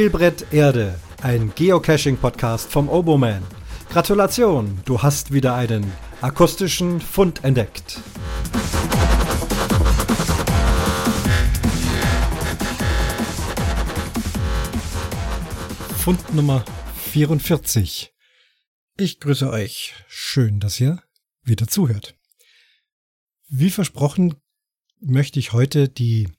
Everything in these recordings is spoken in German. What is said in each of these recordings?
Spielbrett Erde, ein Geocaching-Podcast vom Oboman. Gratulation, du hast wieder einen akustischen Fund entdeckt. Fund Nummer 44. Ich grüße euch. Schön, dass ihr wieder zuhört. Wie versprochen möchte ich heute die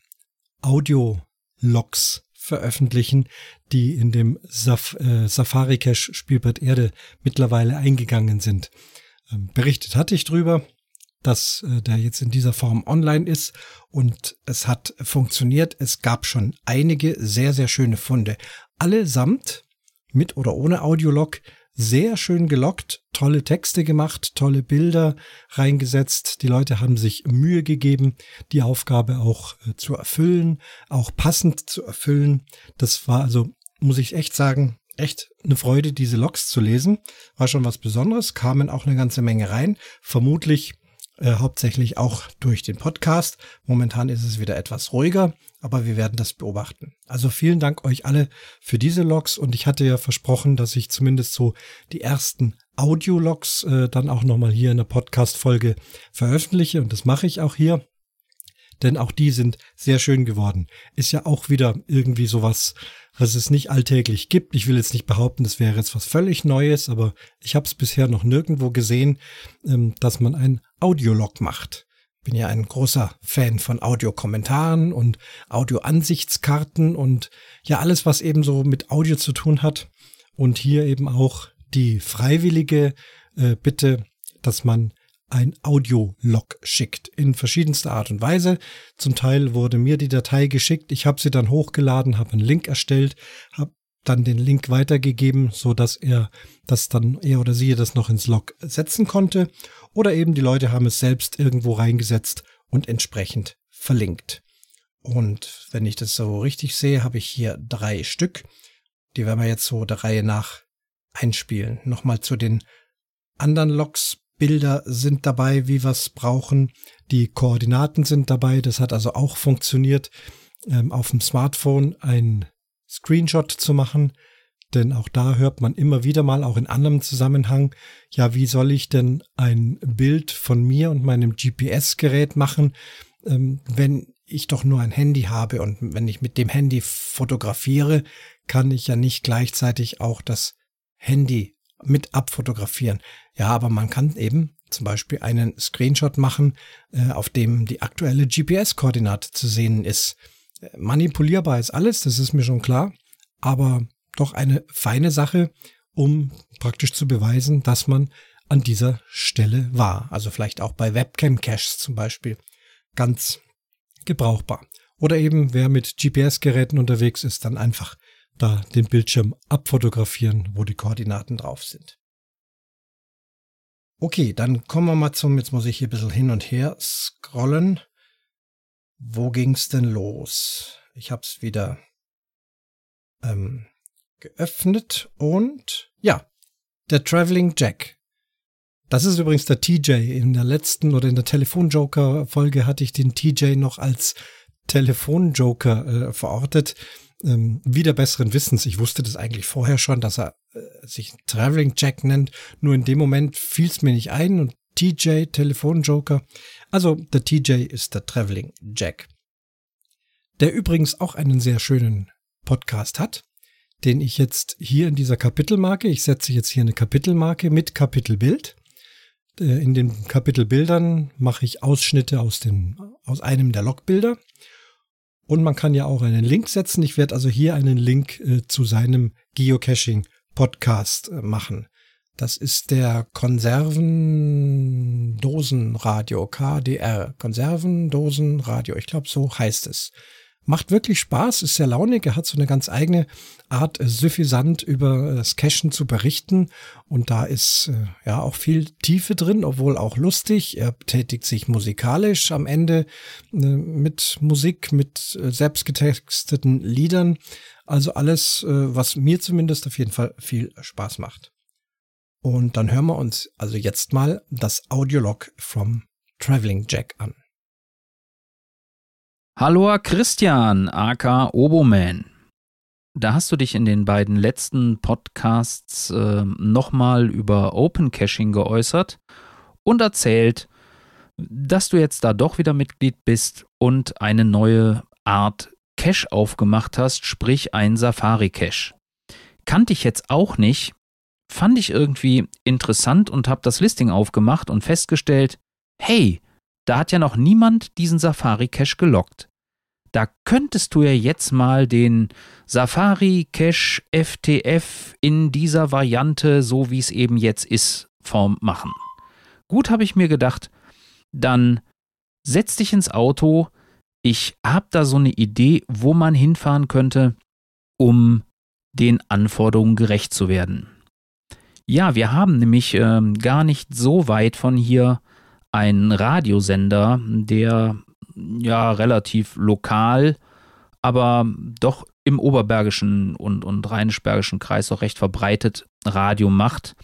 Audio-Logs veröffentlichen, die in dem Saf äh, Safari Cache Spielbrett Erde mittlerweile eingegangen sind. Ähm, berichtet hatte ich drüber, dass äh, der jetzt in dieser Form online ist und es hat funktioniert. Es gab schon einige sehr, sehr schöne Funde. Allesamt mit oder ohne Audiolog sehr schön gelockt, tolle Texte gemacht, tolle Bilder reingesetzt. Die Leute haben sich Mühe gegeben, die Aufgabe auch äh, zu erfüllen, auch passend zu erfüllen. Das war also, muss ich echt sagen, echt eine Freude, diese Logs zu lesen. War schon was Besonderes, kamen auch eine ganze Menge rein. Vermutlich äh, hauptsächlich auch durch den Podcast. Momentan ist es wieder etwas ruhiger, aber wir werden das beobachten. Also vielen Dank euch alle für diese Logs und ich hatte ja versprochen, dass ich zumindest so die ersten Audio-Logs äh, dann auch nochmal hier in der Podcast-Folge veröffentliche und das mache ich auch hier denn auch die sind sehr schön geworden. Ist ja auch wieder irgendwie sowas, was es nicht alltäglich gibt. Ich will jetzt nicht behaupten, das wäre jetzt was völlig Neues, aber ich habe es bisher noch nirgendwo gesehen, ähm, dass man ein Audiolog macht. Bin ja ein großer Fan von Audiokommentaren und Audioansichtskarten und ja alles, was eben so mit Audio zu tun hat. Und hier eben auch die freiwillige äh, Bitte, dass man ein Audiolog schickt in verschiedenster Art und Weise. Zum Teil wurde mir die Datei geschickt, ich habe sie dann hochgeladen, habe einen Link erstellt, habe dann den Link weitergegeben, so dass er das dann er oder sie das noch ins Log setzen konnte oder eben die Leute haben es selbst irgendwo reingesetzt und entsprechend verlinkt. Und wenn ich das so richtig sehe, habe ich hier drei Stück. Die werden wir jetzt so der Reihe nach einspielen. Nochmal zu den anderen Logs Bilder sind dabei, wie wir es brauchen. Die Koordinaten sind dabei. Das hat also auch funktioniert, ähm, auf dem Smartphone ein Screenshot zu machen. Denn auch da hört man immer wieder mal, auch in anderem Zusammenhang, ja, wie soll ich denn ein Bild von mir und meinem GPS-Gerät machen, ähm, wenn ich doch nur ein Handy habe und wenn ich mit dem Handy fotografiere, kann ich ja nicht gleichzeitig auch das Handy mit abfotografieren. Ja, aber man kann eben zum Beispiel einen Screenshot machen, äh, auf dem die aktuelle GPS-Koordinate zu sehen ist. Manipulierbar ist alles, das ist mir schon klar, aber doch eine feine Sache, um praktisch zu beweisen, dass man an dieser Stelle war. Also vielleicht auch bei Webcam-Caches zum Beispiel ganz gebrauchbar. Oder eben, wer mit GPS-Geräten unterwegs ist, dann einfach da den Bildschirm abfotografieren, wo die Koordinaten drauf sind. Okay, dann kommen wir mal zum, jetzt muss ich hier ein bisschen hin und her scrollen. Wo ging's denn los? Ich habe es wieder ähm, geöffnet und ja, der Traveling Jack. Das ist übrigens der TJ. In der letzten oder in der Telefonjoker-Folge hatte ich den TJ noch als Telefonjoker äh, verortet ähm, wieder besseren Wissens. Ich wusste das eigentlich vorher schon, dass er äh, sich Traveling Jack nennt. Nur in dem Moment fiel es mir nicht ein und TJ, Telefonjoker. Also der TJ ist der Traveling Jack. Der übrigens auch einen sehr schönen Podcast hat, den ich jetzt hier in dieser Kapitelmarke, ich setze jetzt hier eine Kapitelmarke mit Kapitelbild. Äh, in den Kapitelbildern mache ich Ausschnitte aus, den, aus einem der Logbilder und man kann ja auch einen Link setzen. Ich werde also hier einen Link äh, zu seinem Geocaching-Podcast äh, machen. Das ist der Konservendosenradio, KDR. Konservendosenradio, ich glaube, so heißt es. Macht wirklich Spaß, ist sehr launig. Er hat so eine ganz eigene Art, äh, suffisant über das Cashen zu berichten. Und da ist äh, ja auch viel Tiefe drin, obwohl auch lustig. Er betätigt sich musikalisch am Ende äh, mit Musik, mit äh, selbstgetexteten Liedern. Also alles, äh, was mir zumindest auf jeden Fall viel Spaß macht. Und dann hören wir uns also jetzt mal das Audiolog from Traveling Jack an. Hallo Christian, aka Oboman. da hast du dich in den beiden letzten Podcasts äh, nochmal über Open Caching geäußert und erzählt, dass du jetzt da doch wieder Mitglied bist und eine neue Art Cache aufgemacht hast, sprich ein Safari Cache. Kannte ich jetzt auch nicht, fand ich irgendwie interessant und habe das Listing aufgemacht und festgestellt, hey, da hat ja noch niemand diesen Safari Cache gelockt. Da könntest du ja jetzt mal den Safari Cache FTF in dieser Variante, so wie es eben jetzt ist, Form machen. Gut, habe ich mir gedacht, dann setz dich ins Auto. Ich habe da so eine Idee, wo man hinfahren könnte, um den Anforderungen gerecht zu werden. Ja, wir haben nämlich äh, gar nicht so weit von hier einen Radiosender, der ja relativ lokal, aber doch im oberbergischen und, und rheinisch-bergischen Kreis auch recht verbreitet Radio macht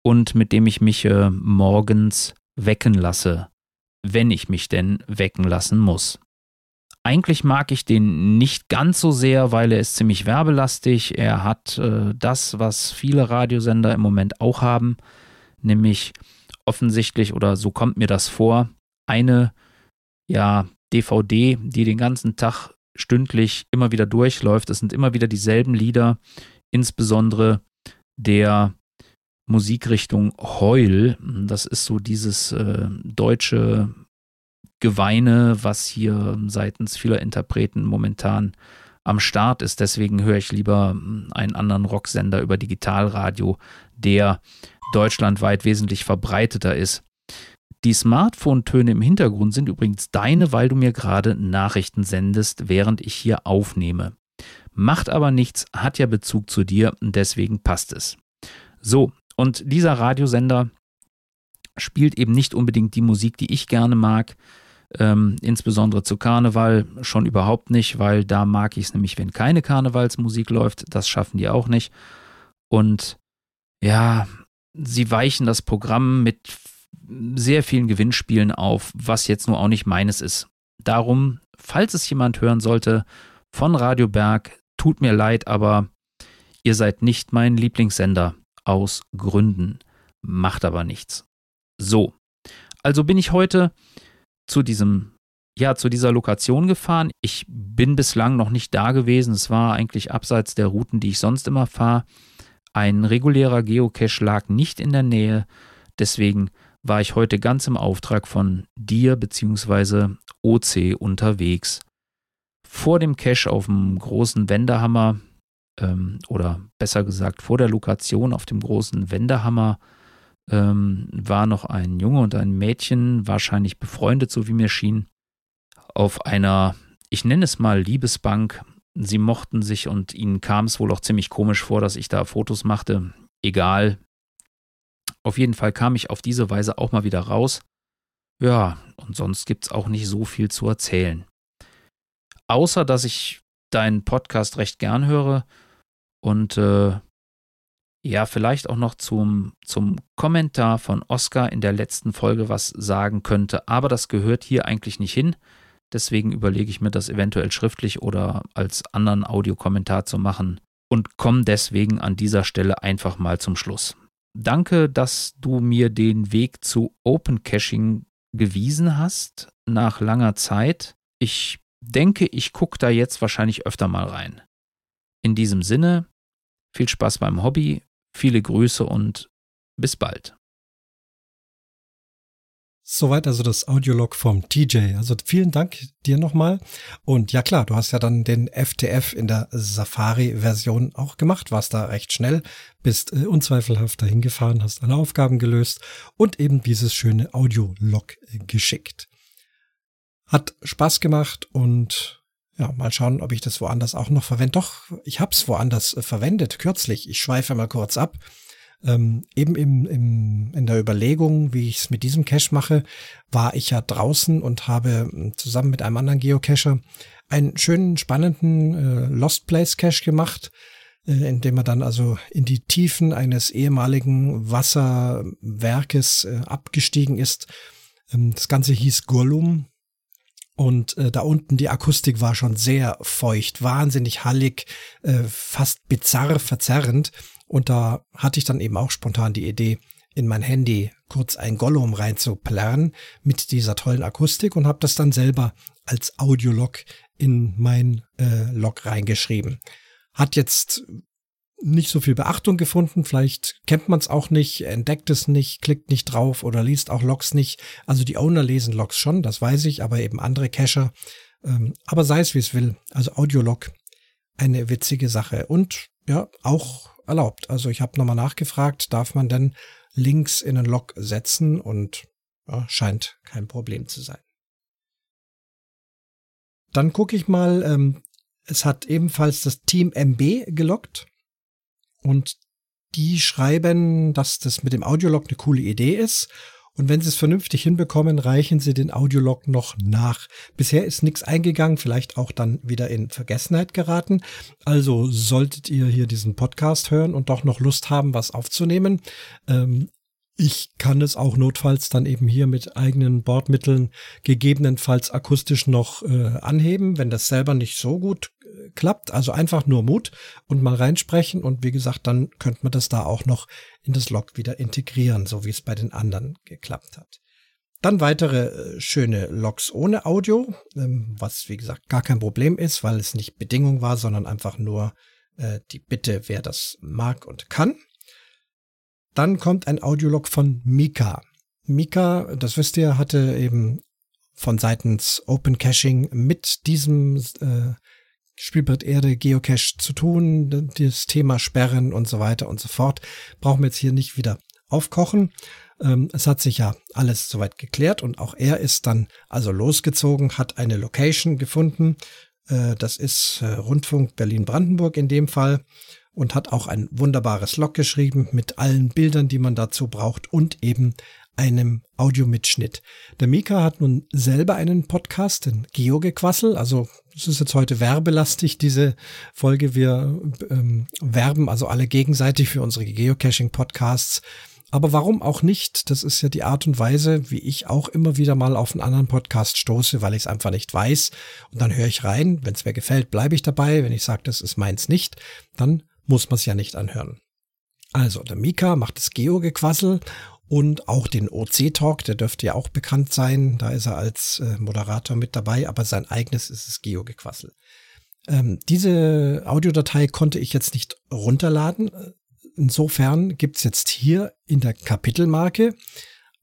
und mit dem ich mich äh, morgens wecken lasse, wenn ich mich denn wecken lassen muss. Eigentlich mag ich den nicht ganz so sehr, weil er ist ziemlich werbelastig. Er hat äh, das, was viele Radiosender im Moment auch haben, nämlich offensichtlich, oder so kommt mir das vor, eine ja, DVD, die den ganzen Tag stündlich immer wieder durchläuft. Es sind immer wieder dieselben Lieder, insbesondere der Musikrichtung Heul. Das ist so dieses äh, deutsche Geweine, was hier seitens vieler Interpreten momentan am Start ist. Deswegen höre ich lieber einen anderen Rocksender über Digitalradio, der deutschlandweit wesentlich verbreiteter ist. Die Smartphone-Töne im Hintergrund sind übrigens deine, weil du mir gerade Nachrichten sendest, während ich hier aufnehme. Macht aber nichts, hat ja Bezug zu dir, deswegen passt es. So, und dieser Radiosender spielt eben nicht unbedingt die Musik, die ich gerne mag, ähm, insbesondere zu Karneval schon überhaupt nicht, weil da mag ich es nämlich, wenn keine Karnevalsmusik läuft. Das schaffen die auch nicht. Und ja, sie weichen das Programm mit sehr vielen Gewinnspielen auf, was jetzt nur auch nicht meines ist. Darum, falls es jemand hören sollte von Radio Berg, tut mir leid, aber ihr seid nicht mein Lieblingssender aus Gründen. Macht aber nichts. So, also bin ich heute zu diesem ja, zu dieser Lokation gefahren. Ich bin bislang noch nicht da gewesen. Es war eigentlich abseits der Routen, die ich sonst immer fahre. Ein regulärer Geocache lag nicht in der Nähe. Deswegen war ich heute ganz im Auftrag von dir bzw. OC unterwegs. Vor dem Cache auf dem großen Wendehammer ähm, oder besser gesagt vor der Lokation auf dem großen Wendehammer ähm, war noch ein Junge und ein Mädchen, wahrscheinlich befreundet, so wie mir schien, auf einer, ich nenne es mal Liebesbank. Sie mochten sich und ihnen kam es wohl auch ziemlich komisch vor, dass ich da Fotos machte. Egal, auf jeden Fall kam ich auf diese Weise auch mal wieder raus. Ja, und sonst gibt es auch nicht so viel zu erzählen. Außer, dass ich deinen Podcast recht gern höre und äh, ja, vielleicht auch noch zum, zum Kommentar von Oscar in der letzten Folge was sagen könnte, aber das gehört hier eigentlich nicht hin. Deswegen überlege ich mir das eventuell schriftlich oder als anderen Audiokommentar zu machen und komme deswegen an dieser Stelle einfach mal zum Schluss. Danke, dass du mir den Weg zu Open Caching gewiesen hast nach langer Zeit. Ich denke, ich gucke da jetzt wahrscheinlich öfter mal rein. In diesem Sinne, viel Spaß beim Hobby, viele Grüße und bis bald. Soweit also das Audiolog vom TJ. Also vielen Dank dir nochmal. Und ja klar, du hast ja dann den FTF in der Safari-Version auch gemacht, warst da recht schnell, bist äh, unzweifelhaft dahin gefahren, hast alle Aufgaben gelöst und eben dieses schöne Audiolog äh, geschickt. Hat Spaß gemacht und ja, mal schauen, ob ich das woanders auch noch verwende. Doch, ich hab's woanders äh, verwendet, kürzlich. Ich schweife mal kurz ab ähm, eben im, im, in der Überlegung, wie ich es mit diesem Cache mache, war ich ja draußen und habe hm, zusammen mit einem anderen Geocacher einen schönen, spannenden äh, Lost Place Cache gemacht, äh, in dem er dann also in die Tiefen eines ehemaligen Wasserwerkes äh, abgestiegen ist. Ähm, das Ganze hieß Gollum Und äh, da unten die Akustik war schon sehr feucht, wahnsinnig hallig, äh, fast bizarr verzerrend. Und da hatte ich dann eben auch spontan die Idee, in mein Handy kurz ein Gollum reinzuplärren mit dieser tollen Akustik und habe das dann selber als Audiolog in mein äh, Log reingeschrieben. Hat jetzt nicht so viel Beachtung gefunden. Vielleicht kennt man es auch nicht, entdeckt es nicht, klickt nicht drauf oder liest auch Logs nicht. Also die Owner lesen Logs schon, das weiß ich, aber eben andere Cacher. Ähm, aber sei es wie es will. Also Audiolog, eine witzige Sache und ja, auch erlaubt. Also ich habe nochmal nachgefragt, darf man denn Links in einen Log setzen und ja, scheint kein Problem zu sein. Dann gucke ich mal, ähm, es hat ebenfalls das Team MB gelockt. Und die schreiben, dass das mit dem Audiolog eine coole Idee ist. Und wenn sie es vernünftig hinbekommen, reichen sie den Audiolog noch nach. Bisher ist nichts eingegangen, vielleicht auch dann wieder in Vergessenheit geraten. Also solltet ihr hier diesen Podcast hören und doch noch Lust haben, was aufzunehmen, ähm, ich kann es auch notfalls dann eben hier mit eigenen Bordmitteln gegebenenfalls akustisch noch äh, anheben, wenn das selber nicht so gut klappt. Also einfach nur Mut und mal reinsprechen und wie gesagt, dann könnte man das da auch noch in das Log wieder integrieren, so wie es bei den anderen geklappt hat. Dann weitere äh, schöne Logs ohne Audio, ähm, was wie gesagt gar kein Problem ist, weil es nicht Bedingung war, sondern einfach nur äh, die Bitte, wer das mag und kann. Dann kommt ein Audiolog von Mika. Mika, das wisst ihr, hatte eben von seitens Open Caching mit diesem äh, Spielbrett Erde Geocache zu tun, das Thema Sperren und so weiter und so fort. Brauchen wir jetzt hier nicht wieder aufkochen. Ähm, es hat sich ja alles soweit geklärt und auch er ist dann also losgezogen, hat eine Location gefunden. Äh, das ist äh, Rundfunk Berlin-Brandenburg in dem Fall und hat auch ein wunderbares Log geschrieben mit allen Bildern, die man dazu braucht und eben einem Audiomitschnitt. Der Mika hat nun selber einen Podcast, den Geogequassel. Also es ist jetzt heute werbelastig, diese Folge. Wir ähm, werben also alle gegenseitig für unsere Geocaching-Podcasts. Aber warum auch nicht? Das ist ja die Art und Weise, wie ich auch immer wieder mal auf einen anderen Podcast stoße, weil ich es einfach nicht weiß. Und dann höre ich rein. Wenn es mir gefällt, bleibe ich dabei. Wenn ich sage, das ist meins nicht, dann muss man es ja nicht anhören. Also, der Mika macht das Geo-Gequassel und auch den OC-Talk, der dürfte ja auch bekannt sein. Da ist er als äh, Moderator mit dabei, aber sein eigenes ist das Geo-Gequassel. Ähm, diese Audiodatei konnte ich jetzt nicht runterladen. Insofern gibt's jetzt hier in der Kapitelmarke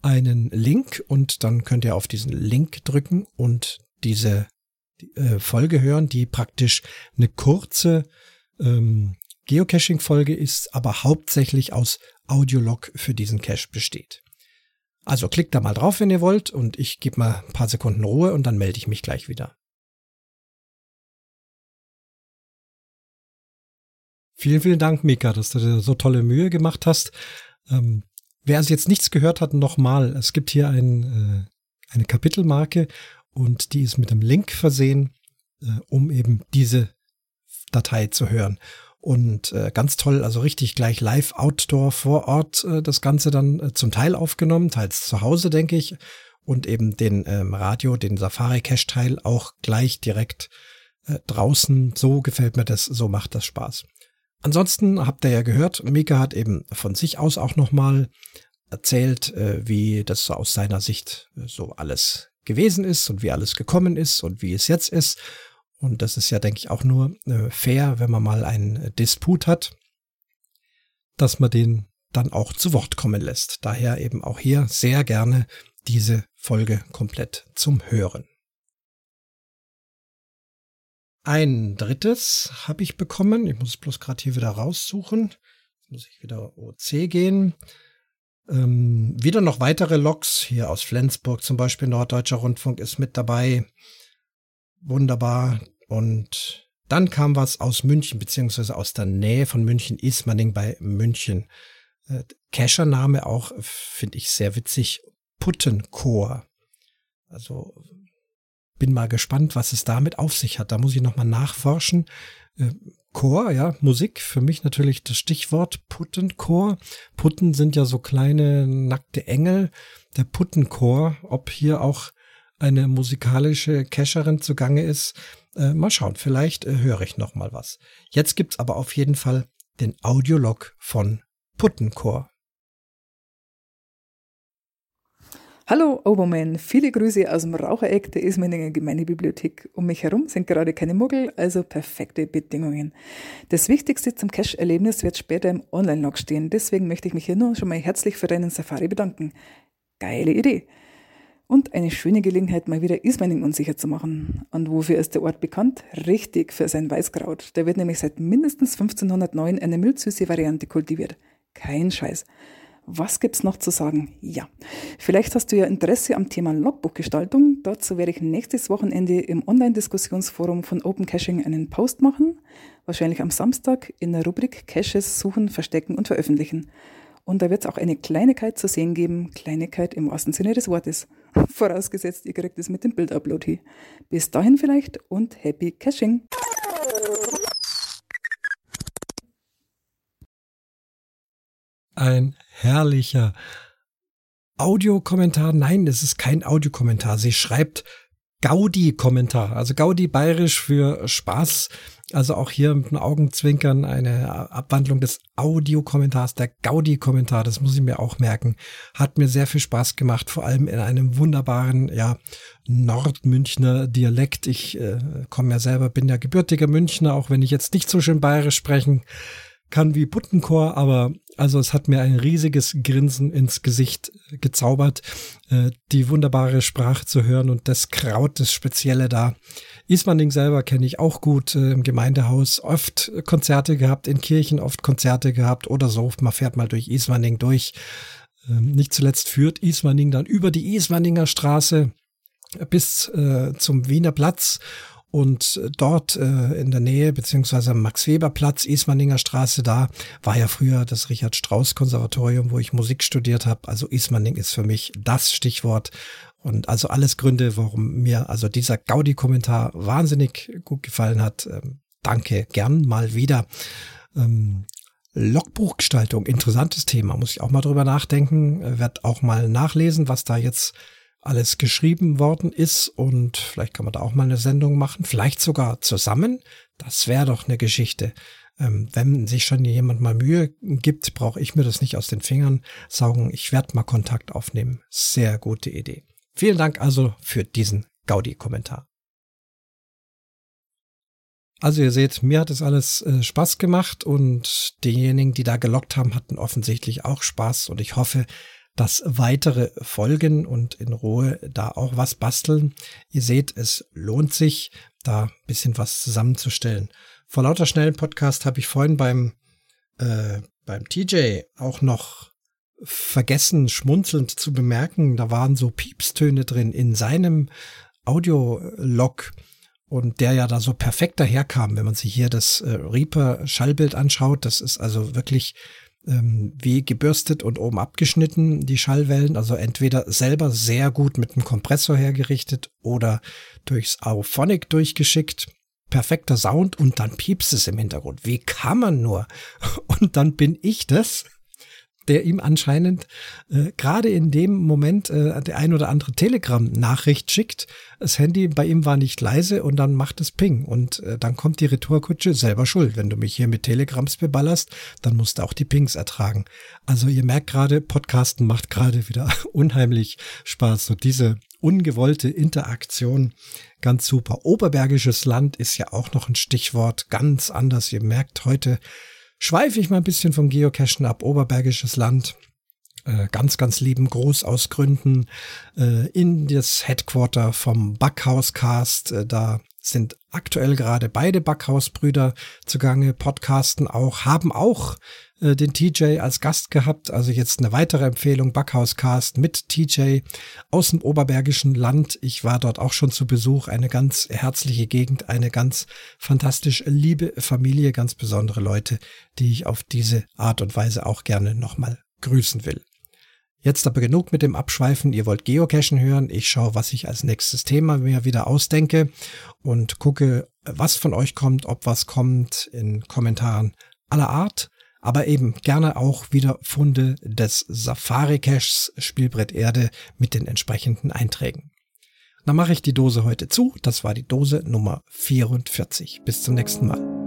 einen Link und dann könnt ihr auf diesen Link drücken und diese äh, Folge hören, die praktisch eine kurze ähm, Geocaching-Folge ist, aber hauptsächlich aus Audiolog für diesen Cache besteht. Also klickt da mal drauf, wenn ihr wollt, und ich gebe mal ein paar Sekunden Ruhe und dann melde ich mich gleich wieder. Vielen, vielen Dank, Mika, dass du dir so tolle Mühe gemacht hast. Ähm, wer also jetzt nichts gehört hat, nochmal. Es gibt hier ein, äh, eine Kapitelmarke und die ist mit einem Link versehen, äh, um eben diese Datei zu hören. Und äh, ganz toll, also richtig gleich live Outdoor vor Ort äh, das Ganze dann äh, zum Teil aufgenommen, teils zu Hause, denke ich. Und eben den ähm, Radio, den Safari-Cache-Teil auch gleich direkt äh, draußen. So gefällt mir das, so macht das Spaß. Ansonsten habt ihr ja gehört, Mika hat eben von sich aus auch nochmal erzählt, äh, wie das aus seiner Sicht äh, so alles gewesen ist und wie alles gekommen ist und wie es jetzt ist. Und das ist ja, denke ich, auch nur äh, fair, wenn man mal einen äh, Disput hat, dass man den dann auch zu Wort kommen lässt. Daher eben auch hier sehr gerne diese Folge komplett zum Hören. Ein drittes habe ich bekommen. Ich muss es bloß gerade hier wieder raussuchen. Jetzt muss ich wieder OC gehen. Ähm, wieder noch weitere Loks. Hier aus Flensburg zum Beispiel Norddeutscher Rundfunk ist mit dabei wunderbar. Und dann kam was aus München, beziehungsweise aus der Nähe von München, Ismaning bei München. Äh, Cacher-Name auch, finde ich sehr witzig, Puttenchor. Also bin mal gespannt, was es damit auf sich hat. Da muss ich nochmal nachforschen. Äh, Chor, ja, Musik, für mich natürlich das Stichwort Puttenchor. Putten sind ja so kleine nackte Engel. Der Puttenchor, ob hier auch eine musikalische Cacherin zugange ist. Äh, mal schauen, vielleicht äh, höre ich noch mal was. Jetzt gibt's aber auf jeden Fall den Audiolog von Puttenchor. Hallo Obermann, viele Grüße aus dem Rauchereck der Ismaninger Gemeindebibliothek. Um mich herum sind gerade keine Muggel, also perfekte Bedingungen. Das Wichtigste zum Cache-Erlebnis wird später im Online-Log stehen, deswegen möchte ich mich hier nur schon mal herzlich für deinen Safari bedanken. Geile Idee! Und eine schöne Gelegenheit, mal wieder Ismaning unsicher zu machen. Und wofür ist der Ort bekannt? Richtig, für sein Weißkraut. Da wird nämlich seit mindestens 1509 eine mildsüße Variante kultiviert. Kein Scheiß. Was gibt's noch zu sagen? Ja, vielleicht hast du ja Interesse am Thema Logbuchgestaltung. Dazu werde ich nächstes Wochenende im Online-Diskussionsforum von Open Caching einen Post machen, wahrscheinlich am Samstag in der Rubrik Caches suchen, verstecken und veröffentlichen. Und da wird es auch eine Kleinigkeit zu sehen geben, Kleinigkeit im wahrsten Sinne des Wortes. Vorausgesetzt, ihr kriegt es mit dem Bildupload hier. Bis dahin vielleicht und happy Caching! ein herrlicher Audiokommentar. Nein, es ist kein Audiokommentar. Sie schreibt Gaudi-Kommentar. Also Gaudi bayerisch für Spaß. Also auch hier mit einem Augenzwinkern eine Abwandlung des Audiokommentars, der Gaudi-Kommentar. Das muss ich mir auch merken. Hat mir sehr viel Spaß gemacht, vor allem in einem wunderbaren, ja, Nordmünchner Dialekt. Ich äh, komme ja selber, bin ja gebürtiger Münchner, auch wenn ich jetzt nicht so schön bayerisch sprechen kann wie Buttenchor, aber also es hat mir ein riesiges Grinsen ins Gesicht gezaubert, äh, die wunderbare Sprache zu hören und das Kraut, das Spezielle da. Ismaning selber kenne ich auch gut äh, im Gemeindehaus, oft Konzerte gehabt, in Kirchen oft Konzerte gehabt oder so. Man fährt mal durch Ismaning durch. Ähm, nicht zuletzt führt Ismaning dann über die Ismaninger Straße bis äh, zum Wiener Platz und dort äh, in der Nähe, beziehungsweise am Max-Weber-Platz, Ismaninger Straße, da war ja früher das Richard-Strauss-Konservatorium, wo ich Musik studiert habe. Also Ismaning ist für mich das Stichwort. Und also alles Gründe, warum mir also dieser Gaudi-Kommentar wahnsinnig gut gefallen hat. Ähm, danke, gern mal wieder. Ähm, Logbuchgestaltung, interessantes Thema, muss ich auch mal drüber nachdenken, äh, werd auch mal nachlesen, was da jetzt alles geschrieben worden ist und vielleicht kann man da auch mal eine Sendung machen, vielleicht sogar zusammen. Das wäre doch eine Geschichte. Ähm, wenn sich schon jemand mal Mühe gibt, brauche ich mir das nicht aus den Fingern saugen. Ich werde mal Kontakt aufnehmen. Sehr gute Idee. Vielen Dank also für diesen Gaudi-Kommentar. Also ihr seht, mir hat es alles äh, Spaß gemacht und diejenigen, die da gelockt haben, hatten offensichtlich auch Spaß und ich hoffe, dass weitere Folgen und in Ruhe da auch was basteln. Ihr seht, es lohnt sich, da ein bisschen was zusammenzustellen. Vor lauter schnellen Podcast habe ich vorhin beim, äh, beim TJ auch noch vergessen, schmunzelnd zu bemerken, da waren so Piepstöne drin in seinem Audiolog und der ja da so perfekt daherkam, wenn man sich hier das äh, Reaper Schallbild anschaut. Das ist also wirklich ähm, wie gebürstet und oben abgeschnitten, die Schallwellen. Also entweder selber sehr gut mit einem Kompressor hergerichtet oder durchs Auphonic durchgeschickt. Perfekter Sound und dann piepst es im Hintergrund. Wie kann man nur? Und dann bin ich das, der ihm anscheinend äh, gerade in dem Moment äh, der ein oder andere Telegram-Nachricht schickt. Das Handy bei ihm war nicht leise und dann macht es Ping. Und äh, dann kommt die Retourkutsche selber schuld. Wenn du mich hier mit Telegrams beballerst, dann musst du auch die Pings ertragen. Also ihr merkt gerade, Podcasten macht gerade wieder unheimlich Spaß. So diese ungewollte Interaktion, ganz super. Oberbergisches Land ist ja auch noch ein Stichwort, ganz anders. Ihr merkt heute, schweife ich mal ein bisschen vom Geocachen ab, Oberbergisches Land. Äh, ganz, ganz lieben Gruß aus Gründen äh, in das Headquarter vom Backhauscast. Äh, da sind aktuell gerade beide Backhausbrüder zugange, podcasten auch, haben auch äh, den TJ als Gast gehabt. Also jetzt eine weitere Empfehlung, Backhauscast mit TJ aus dem Oberbergischen Land. Ich war dort auch schon zu Besuch. Eine ganz herzliche Gegend, eine ganz fantastisch liebe Familie, ganz besondere Leute, die ich auf diese Art und Weise auch gerne nochmal grüßen will. Jetzt aber genug mit dem Abschweifen. Ihr wollt Geocachen hören. Ich schaue, was ich als nächstes Thema mir wieder ausdenke und gucke, was von euch kommt, ob was kommt in Kommentaren aller Art aber eben gerne auch wieder Funde des Safari Caches Spielbrett Erde mit den entsprechenden Einträgen. Dann mache ich die Dose heute zu. Das war die Dose Nummer 44. Bis zum nächsten Mal.